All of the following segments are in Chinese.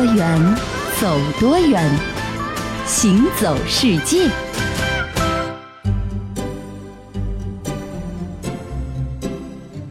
多远，走多远，行走世界。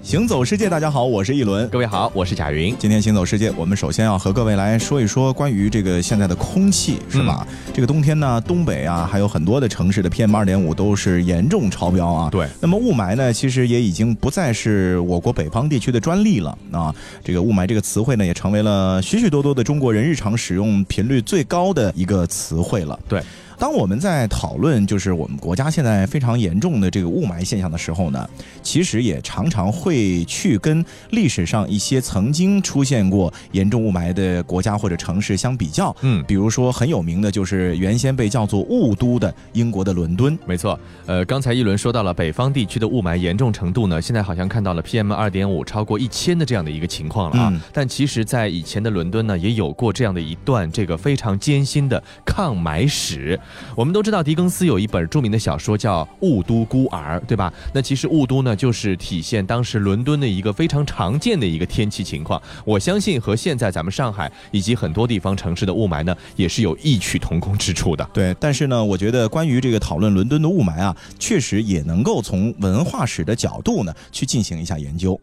行走世界，大家好，我是一轮。各位好，我是贾云。今天行走世界，我们首先要和各位来说一说关于这个现在的空气，是吧？这个冬天呢，东北啊，还有很多的城市的 PM 二点五都是严重超标啊。对。那么雾霾呢，其实也已经不再是我国北方地区的专利了啊。这个雾霾这个词汇呢，也成为了许许多多的中国人日常使用频率最高的一个词汇了。对。当我们在讨论就是我们国家现在非常严重的这个雾霾现象的时候呢，其实也常常会去跟历史上一些曾经出现过严重雾霾的国家或者城市相比较。嗯，比如说很有名的就是原先被叫做雾都的英国的伦敦。没错，呃，刚才一轮说到了北方地区的雾霾严重程度呢，现在好像看到了 PM 二点五超过一千的这样的一个情况了啊。但其实，在以前的伦敦呢，也有过这样的一段这个非常艰辛的抗霾史。我们都知道，狄更斯有一本著名的小说叫《雾都孤儿》，对吧？那其实雾都呢，就是体现当时伦敦的一个非常常见的一个天气情况。我相信和现在咱们上海以及很多地方城市的雾霾呢，也是有异曲同工之处的。对，但是呢，我觉得关于这个讨论伦敦的雾霾啊，确实也能够从文化史的角度呢去进行一下研究。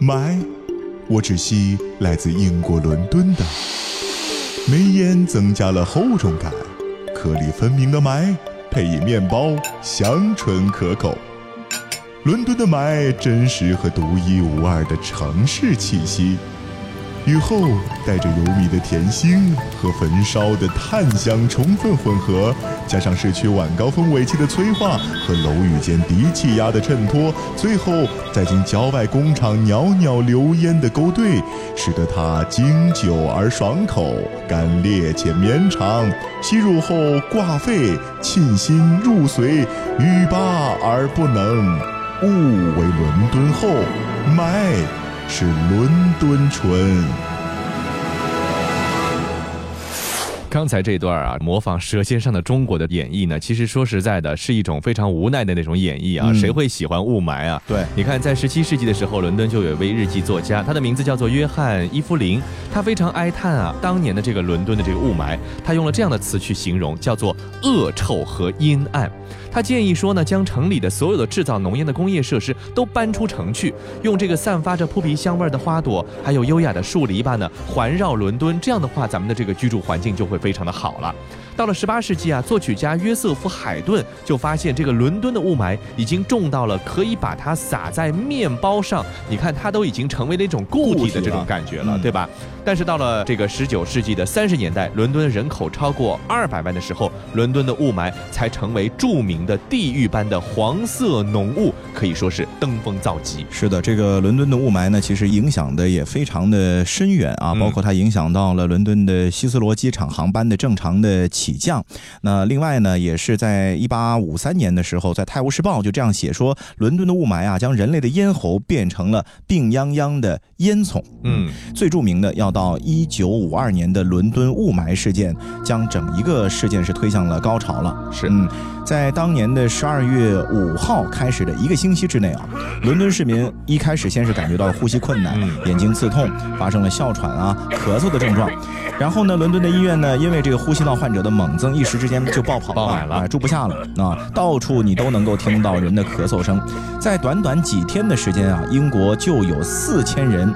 霾，我只吸来自英国伦敦的。煤烟增加了厚重感，颗粒分明的霾配以面包，香醇可口。伦敦的霾真实和独一无二的城市气息。雨后带着油腻的甜腥和焚烧的炭香充分混合，加上市区晚高峰尾气的催化和楼宇间低气压的衬托，最后再经郊外工厂袅袅流烟的勾兑，使得它经久而爽口，干裂且绵长。吸入后挂肺沁心入髓，欲罢而不能。雾为伦敦后，霾。是伦敦纯。刚才这段啊，模仿《舌尖上的中国》的演绎呢，其实说实在的，是一种非常无奈的那种演绎啊。谁会喜欢雾霾啊？对，你看，在十七世纪的时候，伦敦就有一位日记作家，他的名字叫做约翰·伊夫林，他非常哀叹啊，当年的这个伦敦的这个雾霾，他用了这样的词去形容，叫做恶臭和阴暗。他建议说呢，将城里的所有的制造浓烟的工业设施都搬出城去，用这个散发着扑鼻香味的花朵，还有优雅的树篱笆呢，环绕伦敦。这样的话，咱们的这个居住环境就会非常的好了。到了十八世纪啊，作曲家约瑟夫·海顿就发现，这个伦敦的雾霾已经重到了可以把它撒在面包上。你看，它都已经成为了一种固体的这种感觉了，对吧？但是到了这个十九世纪的三十年代，伦敦人口超过二百万的时候，伦敦的雾霾才成为著名的地狱般的黄色浓雾，可以说是登峰造极。是的，这个伦敦的雾霾呢，其实影响的也非常的深远啊，包括它影响到了伦敦的希斯罗机场航班的正常的。起降，那另外呢，也是在一八五三年的时候，在《泰晤士报》就这样写说，伦敦的雾霾啊，将人类的咽喉变成了病殃殃的烟囱。嗯，最著名的要到一九五二年的伦敦雾霾事件，将整一个事件是推向了高潮了。是，嗯。在当年的十二月五号开始的一个星期之内啊，伦敦市民一开始先是感觉到呼吸困难、眼睛刺痛，发生了哮喘啊、咳嗽的症状。然后呢，伦敦的医院呢，因为这个呼吸道患者的猛增，一时之间就爆棚了啊，住不下了啊，到处你都能够听到人的咳嗽声。在短短几天的时间啊，英国就有四千人。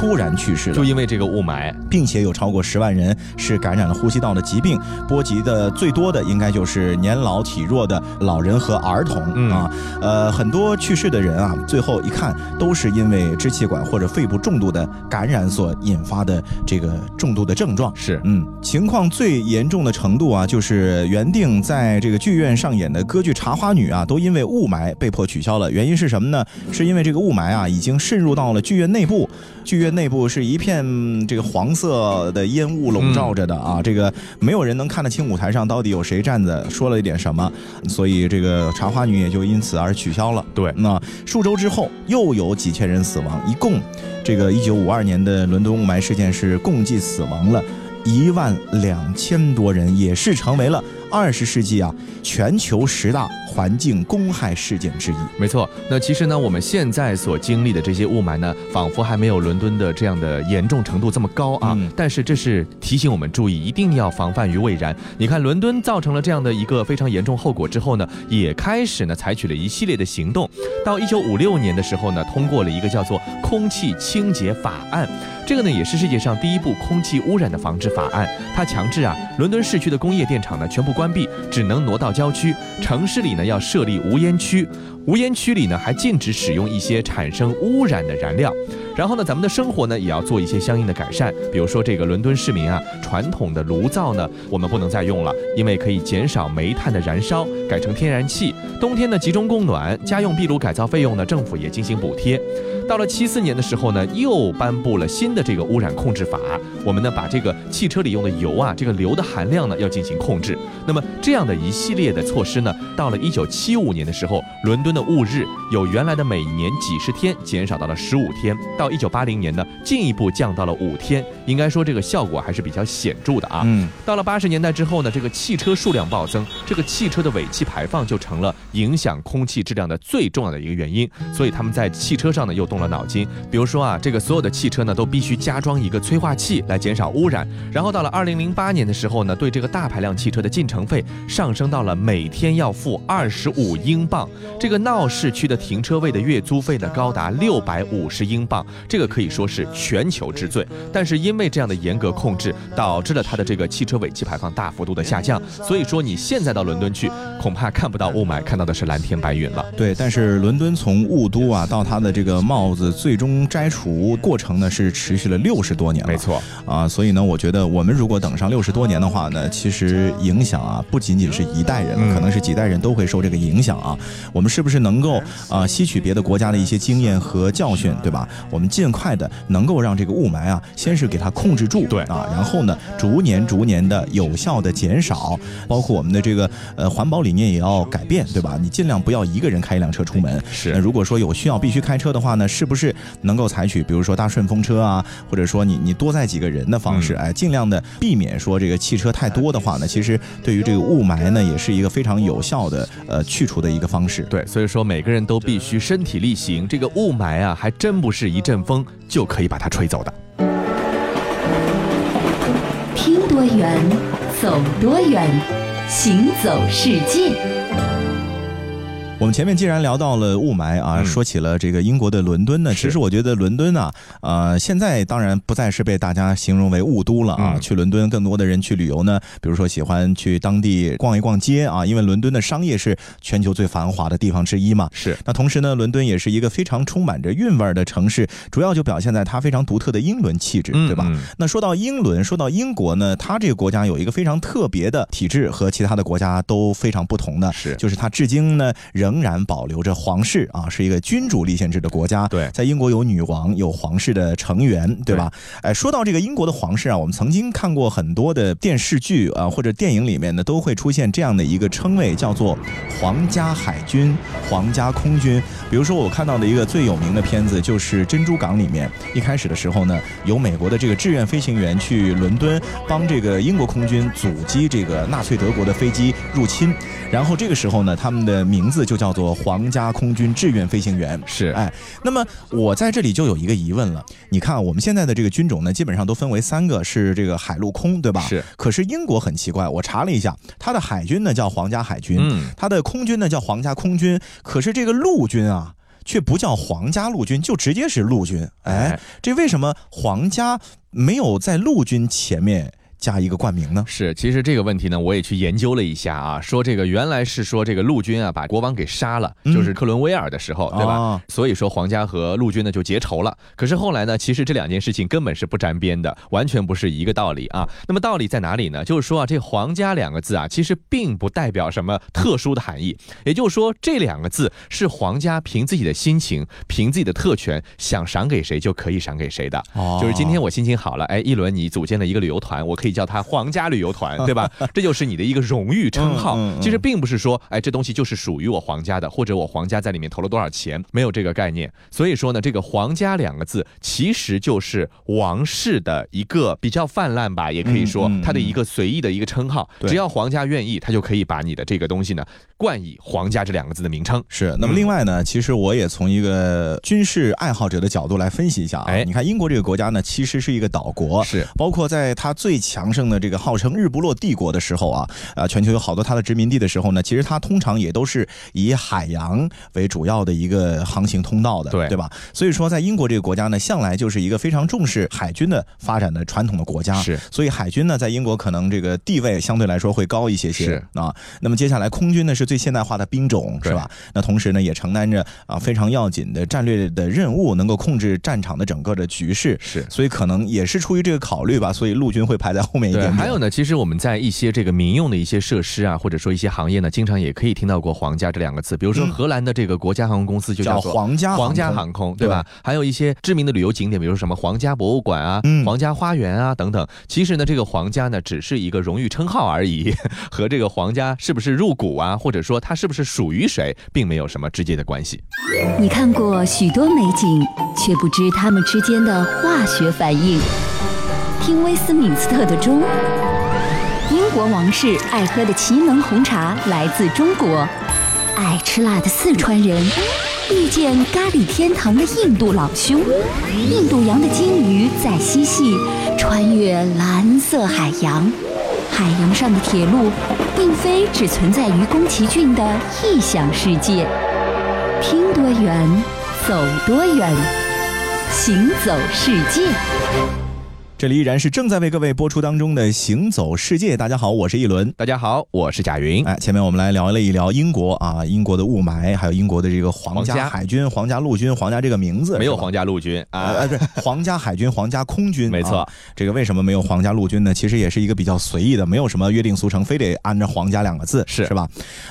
突然去世了，就因为这个雾霾，并且有超过十万人是感染了呼吸道的疾病，波及的最多的应该就是年老体弱的老人和儿童啊。呃，很多去世的人啊，最后一看都是因为支气管或者肺部重度的感染所引发的这个重度的症状。是，嗯，情况最严重的程度啊，就是原定在这个剧院上演的歌剧《茶花女》啊，都因为雾霾被迫取消了。原因是什么呢？是因为这个雾霾啊，已经渗入到了剧院内部。剧院内部是一片这个黄色的烟雾笼罩着的啊，这个没有人能看得清舞台上到底有谁站着说了一点什么，所以这个茶花女也就因此而取消了。对，那数周之后又有几千人死亡，一共这个一九五二年的伦敦雾霾事件是共计死亡了一万两千多人，也是成为了二十世纪啊全球十大环境公害事件之一。没错，那其实呢，我们现在所经历的这些雾霾呢，仿佛还没有伦敦的这样的严重程度这么高啊。嗯但是这是提醒我们注意，一定要防范于未然。你看，伦敦造成了这样的一个非常严重后果之后呢，也开始呢采取了一系列的行动。到一九五六年的时候呢，通过了一个叫做《空气清洁法案》。这个呢也是世界上第一部空气污染的防治法案。它强制啊，伦敦市区的工业电厂呢全部关闭，只能挪到郊区。城市里呢要设立无烟区，无烟区里呢还禁止使用一些产生污染的燃料。然后呢，咱们的生活呢也要做一些相应的改善，比如说这个伦敦市民啊，传统的炉灶呢我们不能再用了，因为可以减少煤炭的燃烧，改成天然气。冬天呢集中供暖，家用壁炉改造费用呢政府也进行补贴。到了七四年的时候呢，又颁布了新的这个污染控制法，我们呢把这个汽车里用的油啊，这个硫的含量呢要进行控制。那么这样的一系列的措施呢，到了一九七五年的时候，伦敦的雾日由原来的每年几十天减少到了十五天，到一九八零年呢，进一步降到了五天。应该说这个效果还是比较显著的啊。嗯，到了八十年代之后呢，这个汽车数量暴增，这个汽车的尾气排放就成了影响空气质量的最重要的一个原因。所以他们在汽车上呢又动了脑筋，比如说啊，这个所有的汽车呢都必须加装一个催化器来减少污染。然后到了二零零八年的时候呢，对这个大排量汽车的进城费上升到了每天要付二十五英镑，这个闹市区的停车位的月租费呢高达六百五十英镑，这个可以说是全球之最。但是因为这样的严格控制，导致了它的这个汽车尾气排放大幅度的下降。所以说你现在到伦敦去，恐怕看不到雾霾，看到的是蓝天白云了。对，但是伦敦从雾都啊到它的这个帽子最终摘除过程呢，是持续了六十多年了。没错，啊，所以呢，我觉得我们如果等上六十多年的话呢，其实影响啊不仅仅是一代人，嗯可能是几代人都会受这个影响啊。我们是不是能够啊吸取别的国家的一些经验和教训，对吧？我们尽快的能够让这个雾霾啊，先是给它控制住，对啊，然后呢，逐年逐年的有效的减少，包括我们的这个呃环保理念也要改变，对吧？你尽量不要一个人开一辆车出门，是那如果说有需要必须开车的话呢，是不是能够采取比如说搭顺风车啊，或者说你你多载几个人的方式，嗯哎，尽量的避免说这个汽车太多的话呢，其实对于这个雾霾呢，也是一个非常有效的呃去除的一个方式。对，所以说每个人都必须身体力行。这个雾霾啊，还真不是一阵风就可以把它吹走的。听多远，走多远，行走世界。我们前面既然聊到了雾霾啊，嗯说起了这个英国的伦敦呢，其实我觉得伦敦啊，呃，现在当然不再是被大家形容为雾都了啊。嗯去伦敦，更多的人去旅游呢，比如说喜欢去当地逛一逛街啊，因为伦敦的商业是全球最繁华的地方之一嘛。是，那同时呢，伦敦也是一个非常充满着韵味儿的城市，主要就表现在它非常独特的英伦气质，对吧？嗯那说到英伦，说到英国呢，它这个国家有一个非常特别的体制，和其他的国家都非常不同的，是就是它至今呢仍然保留着皇室啊，是一个君主立宪制的国家。对在英国有女王，有皇室的成员，对吧？哎，说到这个英国的皇室啊，我们曾经看过很多的电视剧啊或者电影里面呢，都会出现这样的一个称谓，叫做皇家海军、皇家空军。比如说我看到的一个最有名的片子就是《珍珠港》里面，一开始的时候呢，有美国的这个志愿飞行员去伦敦帮这个英国空军阻击这个纳粹德国的飞机入侵，然后这个时候呢，他们的名字就叫做皇家空军志愿飞行员。是，哎，那么我在这里就有一个疑问了，你看我们现在的这个军种呢，基本上都分为三个，是这个海陆空，对吧？是。可是英国很奇怪，我查了一下，它的海军呢叫皇家海军，嗯，它的空军呢叫皇家空军，可是这个陆军啊。却不叫皇家陆军，就直接是陆军。哎哎，这为什么皇家没有在陆军前面加一个冠名呢？是，其实这个问题呢，我也去研究了一下啊，说这个原来是说这个陆军啊把国王给杀了，嗯就是克伦威尔的时候，对吧？哦所以说皇家和陆军呢就结仇了。可是后来呢，其实这两件事情根本是不沾边的，完全不是一个道理啊。那么道理在哪里呢？就是说啊，这“皇家”两个字啊，其实并不代表什么特殊的含义。也就是说，这两个字是皇家凭自己的心情、凭自己的特权，想赏给谁就可以赏给谁的。哦就是今天我心情好了，哎，一轮你组建了一个旅游团，我可以以叫它皇家旅游团，对吧？这就是你的一个荣誉称号。其实并不是说，哎，这东西就是属于我皇家的，或者我皇家在里面投了多少钱，没有这个概念。所以说呢，这个“皇家”两个字其实就是王室的一个比较泛滥吧，也可以说它的一个随意的一个称号。只要皇家愿意，他就可以把你的这个东西呢冠以“皇家”这两个字的名称。是。那么另外呢，其实我也从一个军事爱好者的角度来分析一下啊。哎，你看英国这个国家呢，其实是一个岛国，是。包括在它最强盛的这个号称“日不落帝国”的时候啊，啊，全球有好多它的殖民地的时候呢，其实它通常也都是以海洋为主要的一个航行通道的，对对吧？所以说，在英国这个国家呢，向来就是一个非常重视海军的发展的传统的国家，是。所以海军呢，在英国可能这个地位相对来说会高一些些，是啊。那么接下来空军呢，是最现代化的兵种，是吧？那同时呢，也承担着啊非常要紧的战略的任务，能够控制战场的整个的局势，是。所以可能也是出于这个考虑吧，所以陆军会排在后面一点。还有呢，其实我们在一些这个民用的一些设施啊，或者说一些行业呢，经常也可以听到过“皇家”这两个字。比如说荷兰的这个国家航空公司就叫做皇家皇家航空，对吧？还有一些知名的旅游景点，比如说什么皇家博物馆啊、皇家花园啊等等。其实呢，这个“皇家”呢，只是一个荣誉称号而已，和这个皇家是不是入股啊，或者说它是不是属于谁，并没有什么直接的关系。你看过许多美景，却不知它们之间的化学反应。听威斯敏斯特的钟，英国王室爱喝的奇能红茶来自中国，爱吃辣的四川人遇见咖喱天堂的印度老兄，印度洋的鲸鱼在嬉戏，穿越蓝色海洋，海洋上的铁路并非只存在于宫崎骏的异想世界，听多远，走多远，行走世界。这里依然是正在为各位播出当中的《行走世界》。大家好，我是一轮。大家好，我是贾云。哎，前面我们来聊了一聊英国啊，英国的雾霾，还有英国的这个皇家海军、皇家陆军、皇家这个名字没有皇家陆军啊，呃，不是 皇家海军、皇家空军。没错，这个为什么没有皇家陆军呢？其实也是一个比较随意的，没有什么约定俗成，非得按照皇家两个字是是吧？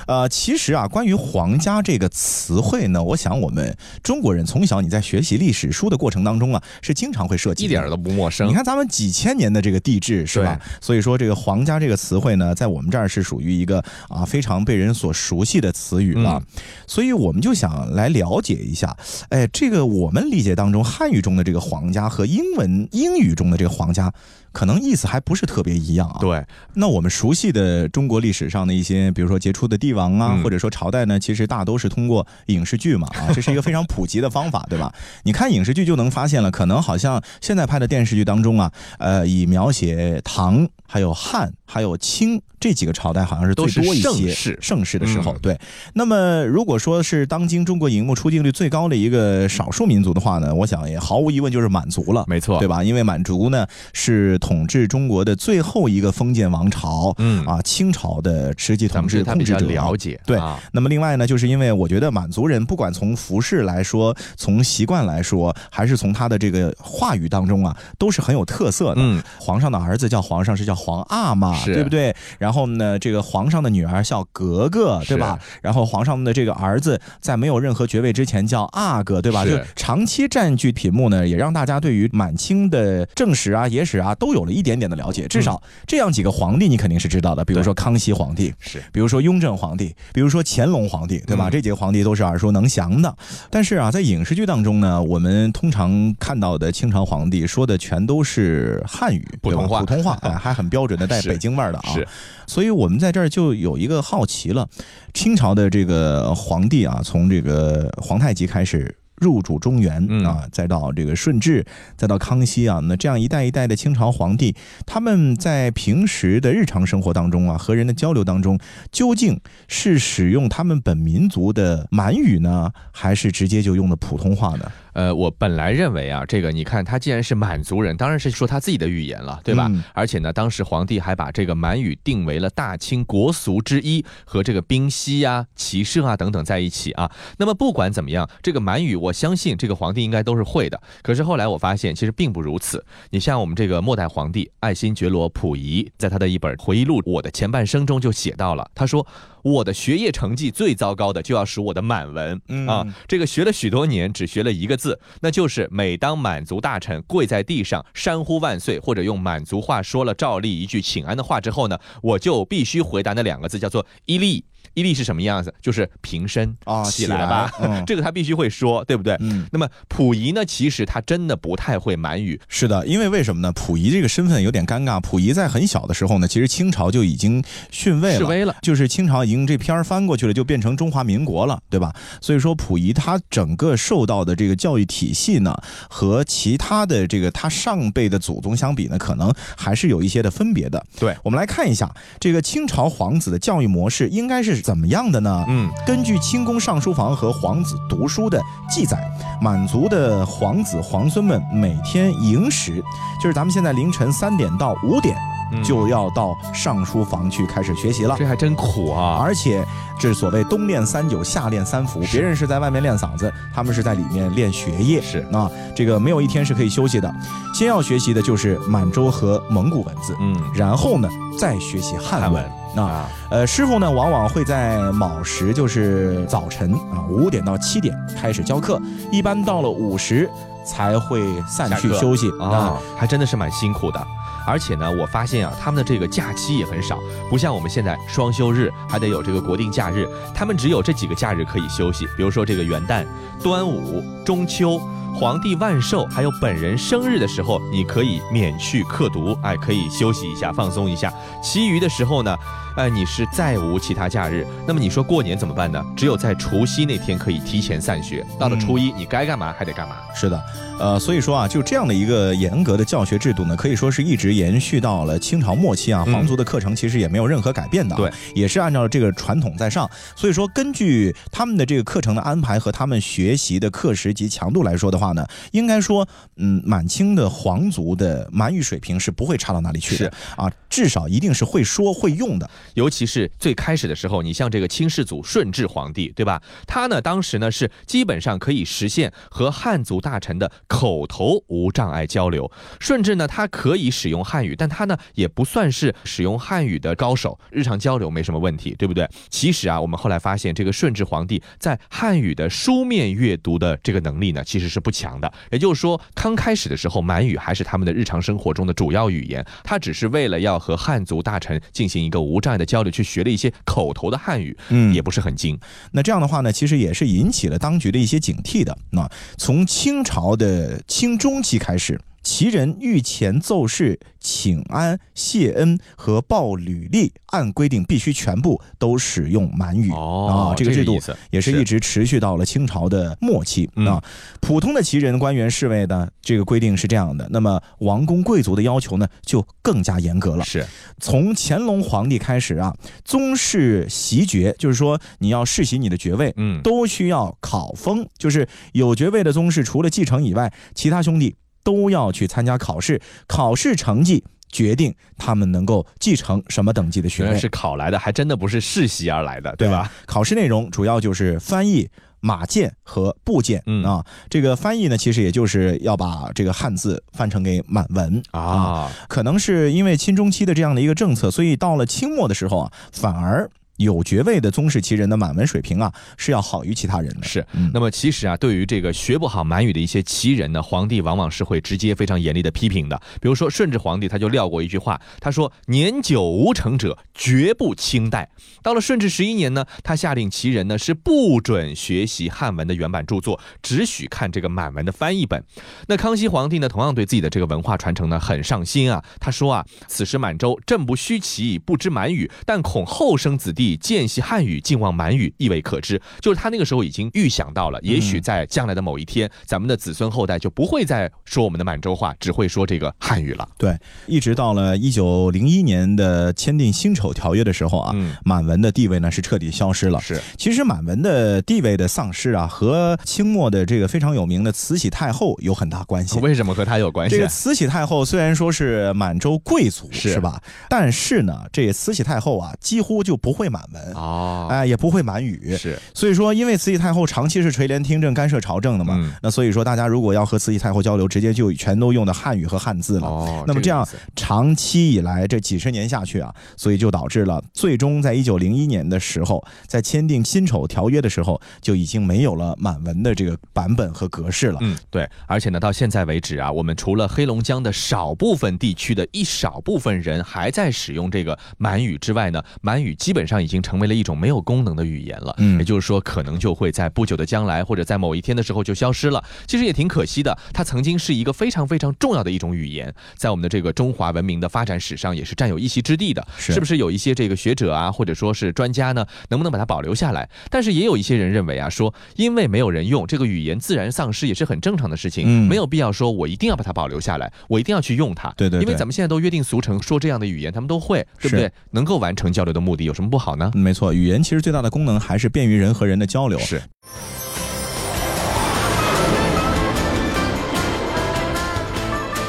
呃，其实啊，关于皇家这个词汇呢，我想我们中国人从小你在学习历史书的过程当中啊，是经常会涉及，一点都不陌生。你看咱们几千年的。这个地质是吧？所以说这个“皇家”这个词汇呢，在我们这儿是属于一个啊非常被人所熟悉的词语了。所以我们就想来了解一下，哎，这个我们理解当中汉语中的这个“皇家”和英文英语中的这个“皇家”。可能意思还不是特别一样啊。对，那我们熟悉的中国历史上的一些，比如说杰出的帝王啊，或者说朝代呢，其实大都是通过影视剧嘛啊，这是一个非常普及的方法，对吧？你看影视剧就能发现了，可能好像现在拍的电视剧当中啊，呃，以描写唐、还有汉、还有清这几个朝代，好像是最多一些盛世盛世的时候。对，那么如果说是当今中国荧幕出镜率最高的一个少数民族的话呢，我想也毫无疑问就是满族了，没错，对吧？因为满族呢是。统治中国的最后一个封建王朝，嗯啊，清朝的实际统治控制者。了解对。那么另外呢，就是因为我觉得满族人不管从服饰来说，从习惯来说，还是从他的这个话语当中啊，都是很有特色的。嗯，皇上的儿子叫皇上是叫皇阿玛，对不对？然后呢，这个皇上的女儿叫格格，对吧？然后皇上的这个儿子在没有任何爵位之前叫阿哥，对吧？就长期占据屏幕呢，也让大家对于满清的正史啊、野史啊都。都有了一点点的了解，至少这样几个皇帝你肯定是知道的，比如说康熙皇帝，是，比如说雍正皇帝，比如说乾隆皇帝，对吧？这几个皇帝都是耳熟能详的。但是啊，在影视剧当中呢，我们通常看到的清朝皇帝说的全都是汉语，普通话，普通话，哎，还很标准的带 北京味儿的啊。是，所以我们在这儿就有一个好奇了，清朝的这个皇帝啊，从这个皇太极开始。入主中原啊，再到这个顺治，再到康熙啊，那这样一代一代的清朝皇帝，他们在平时的日常生活当中啊，和人的交流当中，究竟是使用他们本民族的满语呢，还是直接就用的普通话呢？呃，我本来认为啊，这个你看，他既然是满族人，当然是说他自己的语言了，对吧？而且呢，当时皇帝还把这个满语定为了大清国俗之一，和这个冰溪啊、骑射啊等等在一起啊。那么不管怎么样，这个满语，我相信这个皇帝应该都是会的。可是后来我发现，其实并不如此。你像我们这个末代皇帝爱新觉罗溥仪，在他的一本回忆录《我的前半生》中就写到了，他说。我的学业成绩最糟糕的就要数我的满文、嗯啊，这个学了许多年，只学了一个字，那就是每当满族大臣跪在地上山呼万岁，或者用满族话说了照例一句请安的话之后呢，我就必须回答那两个字，叫做伊利。伊利是什么样子？就是平身啊起起来来吧，嗯 这个他必须会说，对不对？嗯那么溥仪呢，其实他真的不太会满语，是的，因为为什么呢？溥仪这个身份有点尴尬。溥仪在很小的时候呢，其实清朝就已经逊位了，示威了。就是清朝已经这片儿翻过去了，就变成中华民国了，对吧？所以说溥仪他整个受到的这个教育体系呢，和其他的这个他上辈的祖宗相比呢，可能还是有一些的分别的。对我们来看一下这个清朝皇子的教育模式应该是怎么样的呢？嗯，根据清宫上书房和皇子读书的记载，满族的皇子皇孙们每天寅时，就是咱们现在凌晨三点到五点，嗯就要到上书房去开始学习了。这还真苦啊。而且这所谓冬练三九，夏练三伏，别人是在外面练嗓子，他们是在里面练学业。是啊，这个没有一天是可以休息的。先要学习的就是满洲和蒙古文字，嗯，然后呢再学习汉文汉文。啊，啊，呃，师傅呢往往会在卯时，就是早晨啊五点到七点开始教课，一般到了午时才会散去休息啊，还真的是蛮辛苦的。而且呢，我发现啊，他们的这个假期也很少，不像我们现在双休日还得有这个国定假日，他们只有这几个假日可以休息，比如说这个元旦、端午、中秋。皇帝万寿，还有本人生日的时候，你可以免去刻读，哎，可以休息一下，放松一下。其余的时候呢，哎，你是再无其他假日。那么你说过年怎么办呢？只有在除夕那天可以提前散学，到了初一，你该干嘛还得干嘛。是的，呃，所以说啊，就这样的一个严格的教学制度呢，可以说是一直延续到了清朝末期啊。嗯皇族的课程其实也没有任何改变的、啊，对，也是按照这个传统在上。所以说，根据他们的这个课程的安排和他们学习的课时及强度来说的话呢，应该说，嗯，满清的皇族的满语水平是不会差到哪里去的是啊，至少一定是会说会用的。尤其是最开始的时候，你像这个清世祖顺治皇帝，对吧？他呢，当时呢是基本上可以实现和汉族大臣的口头无障碍交流。顺治呢，他可以使用汉语，但他呢也不算是使用汉语的高手，日常交流没什么问题，对不对？其实啊，我们后来发现，这个顺治皇帝在汉语的书面阅读的这个能力呢，其实是不强的。也就是说，刚开始的时候，满语还是他们的日常生活中的主要语言，他只是为了要和汉族大臣进行一个无障碍的交流，去学了一些口头的汉语，嗯也不是很精。那这样的话呢，其实也是引起了当局的一些警惕的。那从清朝的清中期开始，旗人御前奏事、请安、谢恩和报履历，按规定必须全部都使用满语。哦啊，这个制度也是一直持续到了清朝的末期嗯啊。普通的旗人、官员、侍卫呢，这个规定是这样的。那么王公贵族的要求呢，就更加严格了。是从乾隆皇帝开始啊，宗室袭爵，就是说你要世袭你的爵位，嗯都需要考封，就是有爵位的宗室，除了继承以外，其他兄弟都要去参加考试，考试成绩决定他们能够继承什么等级的学位。是考来的，还真的不是世袭而来的，对吧？？考试内容主要就是翻译。马剑和部件，嗯啊，这个翻译呢，其实也就是要把这个汉字翻成给满文啊，可能是因为清中期的这样的一个政策，所以到了清末的时候啊，反而有爵位的宗室旗人的满文水平啊是要好于其他人的。是嗯。那么其实啊，对于这个学不好满语的一些旗人呢，皇帝往往是会直接非常严厉的批评的。比如说顺治皇帝他就撂过一句话，他说：“年久无成者，绝不清代。”到了顺治十一年呢，他下令旗人呢是不准学习汉文的原版著作，只许看这个满文的翻译本。那康熙皇帝呢，同样对自己的这个文化传承呢很上心啊。他说啊，此时满洲朕不虚其不知满语，但恐后生子弟见习汉语，尽忘满语，亦未可知。就是他那个时候已经预想到了，也许在将来的某一天，咱们的子孙后代就不会再说我们的满洲话，只会说这个汉语了。对，一直到了一九零一年的签订辛丑条约的时候啊，嗯满文的地位呢是彻底消失了。是，其实满文的地位的丧失啊，和清末的这个非常有名的慈禧太后有很大关系。为什么和他有关系？这个慈禧太后虽然说是满洲贵族，是吧？但是呢，这慈禧太后啊，几乎就不会满满文哦，哎，也不会满语。是，所以说，因为慈禧太后长期是垂帘听政、干涉朝政的嘛，嗯那所以说大家如果要和慈禧太后交流，直接就全都用的汉语和汉字了。哦，那么这样个长期以来这几十年下去啊，所以就导致了最终在一九零一年的时候，在签订辛丑条约的时候，就已经没有了满文的这个版本和格式了。嗯，对，而且呢，到现在为止啊，我们除了黑龙江的少部分地区的一少部分人还在使用这个满语之外呢，满语基本上已经成为了一种没有功能的语言了。嗯也就是说，可能就会在不久的将来，或者在某一天的时候就消失了。其实也挺可惜的，它曾经是一个非常非常重要的一种语言，在我们的这个中华文明的发展史上也是占有一席之地的。是不是有一些这个学者啊，或者说是专家呢，能不能把它保留下来？但是也有一些人认为啊，说因为没有人用这个语言，自然丧失也是很正常的事情，嗯没有必要说我一定要把它保留下来，我一定要去用它。对对对因为咱们现在都约定俗成，说这样的语言他们都会，对不对？能够完成交流的目的，有什么不好呢？嗯没错，语言其实最大的功能还是便于人和人的交流。是。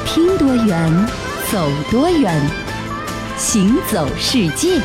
听多远，走多远，行走世界。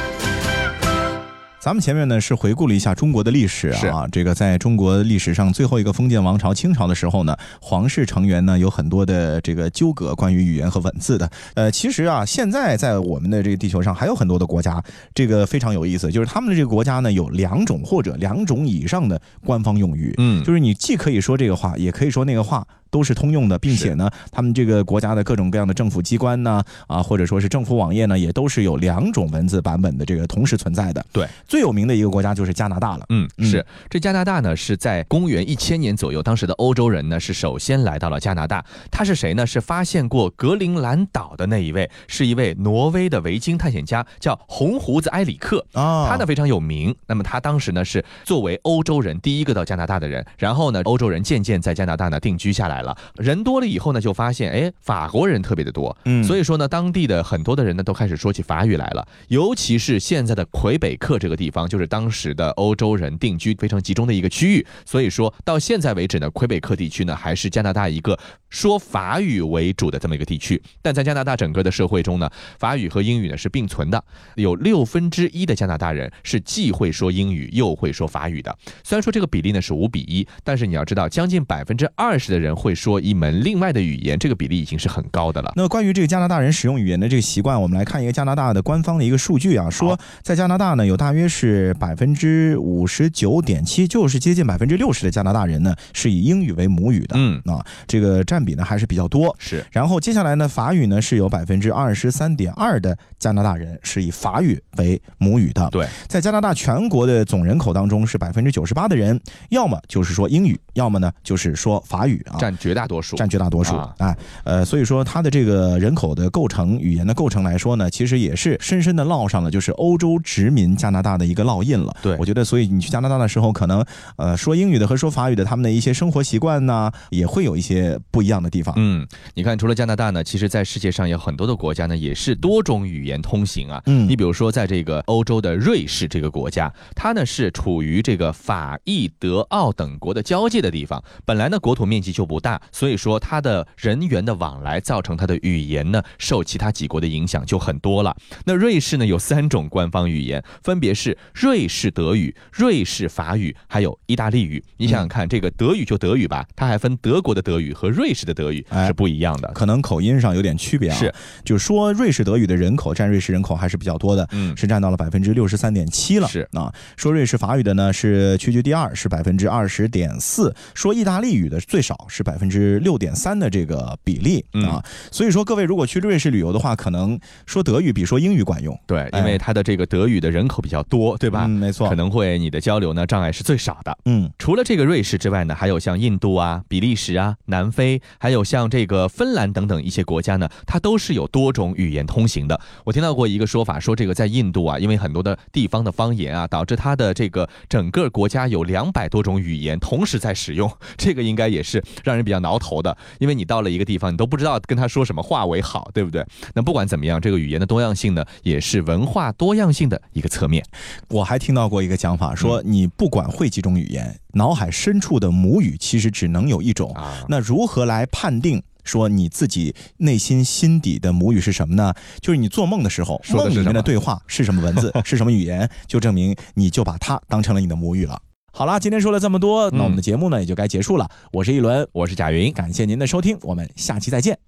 咱们前面呢是回顾了一下中国的历史啊，这个在中国历史上最后一个封建王朝清朝的时候呢，皇室成员呢有很多的这个纠葛，关于语言和文字的。呃，其实啊，现在在我们的这个地球上还有很多的国家，这个非常有意思，就是他们的这个国家呢有两种或者两种以上的官方用语，嗯就是你既可以说这个话，也可以说那个话。都是通用的，并且呢，他们这个国家的各种各样的政府机关呢，啊，或者说是政府网页呢，也都是有两种文字版本的这个同时存在的。对，最有名的一个国家就是加拿大了。嗯，嗯是这加拿大呢，是在公元一千年左右，当时的欧洲人呢是首先来到了加拿大。他是谁呢？是发现过格陵兰岛的那一位，是一位挪威的维京探险家，叫红胡子埃里克。啊，他呢非常有名，那么他当时呢是作为欧洲人第一个到加拿大的人，然后呢欧洲人渐渐在加拿大呢定居下来了，人多了以后呢就发现，哎，法国人特别的多，嗯。所以说呢当地的很多的人呢都开始说起法语来了，尤其是现在的魁北克这个地方，就是当时的欧洲人定居非常集中的一个区域，所以说到现在为止呢，魁北克地区呢还是加拿大一个说法语为主的这么一个地区，但在加拿大整个的社会中呢，法语和英语呢是并存的，有六分之一的加拿大人是既会说英语又会说法语的。虽然说这个比例呢是五比一，但是你要知道，将近百分之二十的人会说一门另外的语言，这个比例已经是很高的了。那关于这个加拿大人使用语言的这个习惯，我们来看一个加拿大的官方的一个数据啊，说在加拿大呢，有大约是百分之五十九点七，就是接近百分之六十的加拿大人呢是以英语为母语的。嗯啊，这个占比呢还是比较多。是然后接下来呢，法语呢是有百分之二十三点二的加拿大人是以法语为母语的。对，在加拿大全国的总人口当中，是百分之九十八的人，要么就是说英语，要么呢就是说法语啊。占绝大多数。占绝大多数啊哎，呃，所以说它的这个人口的构成、语言的构成来说呢，其实也是深深的烙上了就是欧洲殖民加拿大的一个烙印了。对我觉得，所以你去加拿大的时候，可能呃说英语的和说法语的他们的一些生活习惯呢，也会有一些不一样的地方。嗯，你看，除了加拿大呢，其实在世界上有很多的国家呢，也是多种语言通行啊。嗯你比如说，在这个欧洲的瑞士这个国家，它呢是处于这个法意德奥等国的交界的地方。本来呢国土面积就不大，所以说它的人员的往来，造成它的语言呢受其他几国的影响就很多了。那瑞士呢有三种官方语言，分别是瑞士德语、瑞士法语，还有意大利语。你想想看，这个德语就德语吧，它还分德国的德语和瑞士的德语哎是不一样的。可能口音上有点区别啊，是，就说瑞士德语的人口占瑞士人口还是比较多的，嗯是占到了百分之六十三点七了，是啊。说瑞士法语的呢是屈居第二，是百分之二十点四。说意大利语的最少是百分之六点三的这个比例嗯啊。所以说各位如果去瑞士旅游的话，可能说德语比说英语管用，对，哎因为它的这个德语的人口比较多，对吧？嗯，没错可，能会你的交流呢障碍是最少的。嗯除了这个瑞士之外呢，还有像印度啊、比利时啊、南非，还有像这个芬兰等等一些国家呢，它都是有多种语言通行的。我听到过一个说法，说这个在印度啊，因为很多的地方的方言啊，导致它的这个整个国家有两百多种语言同时在使用，这个应该也是让人比较挠头的，因为你到了一个地方，你都不知道跟他说什么话为好，对不对？那不管怎么样，这个语言的多样性呢，也是文化多样性的一个侧面。我还听到过一个讲法，说嗯你不管会几种语言，脑海深处的母语其实只能有一种。啊，那如何来判定说你自己内心心底的母语是什么呢？就是你做梦的时候，说的里面的对话是什么文字，是什么语言，就证明你就把它当成了你的母语了。好啦，今天说了这么多，那我们的节目呢也就该结束了。我是一轮，我是贾云，感谢您的收听，我们下期再见。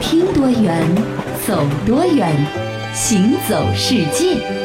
听多远，走多远，行走世界。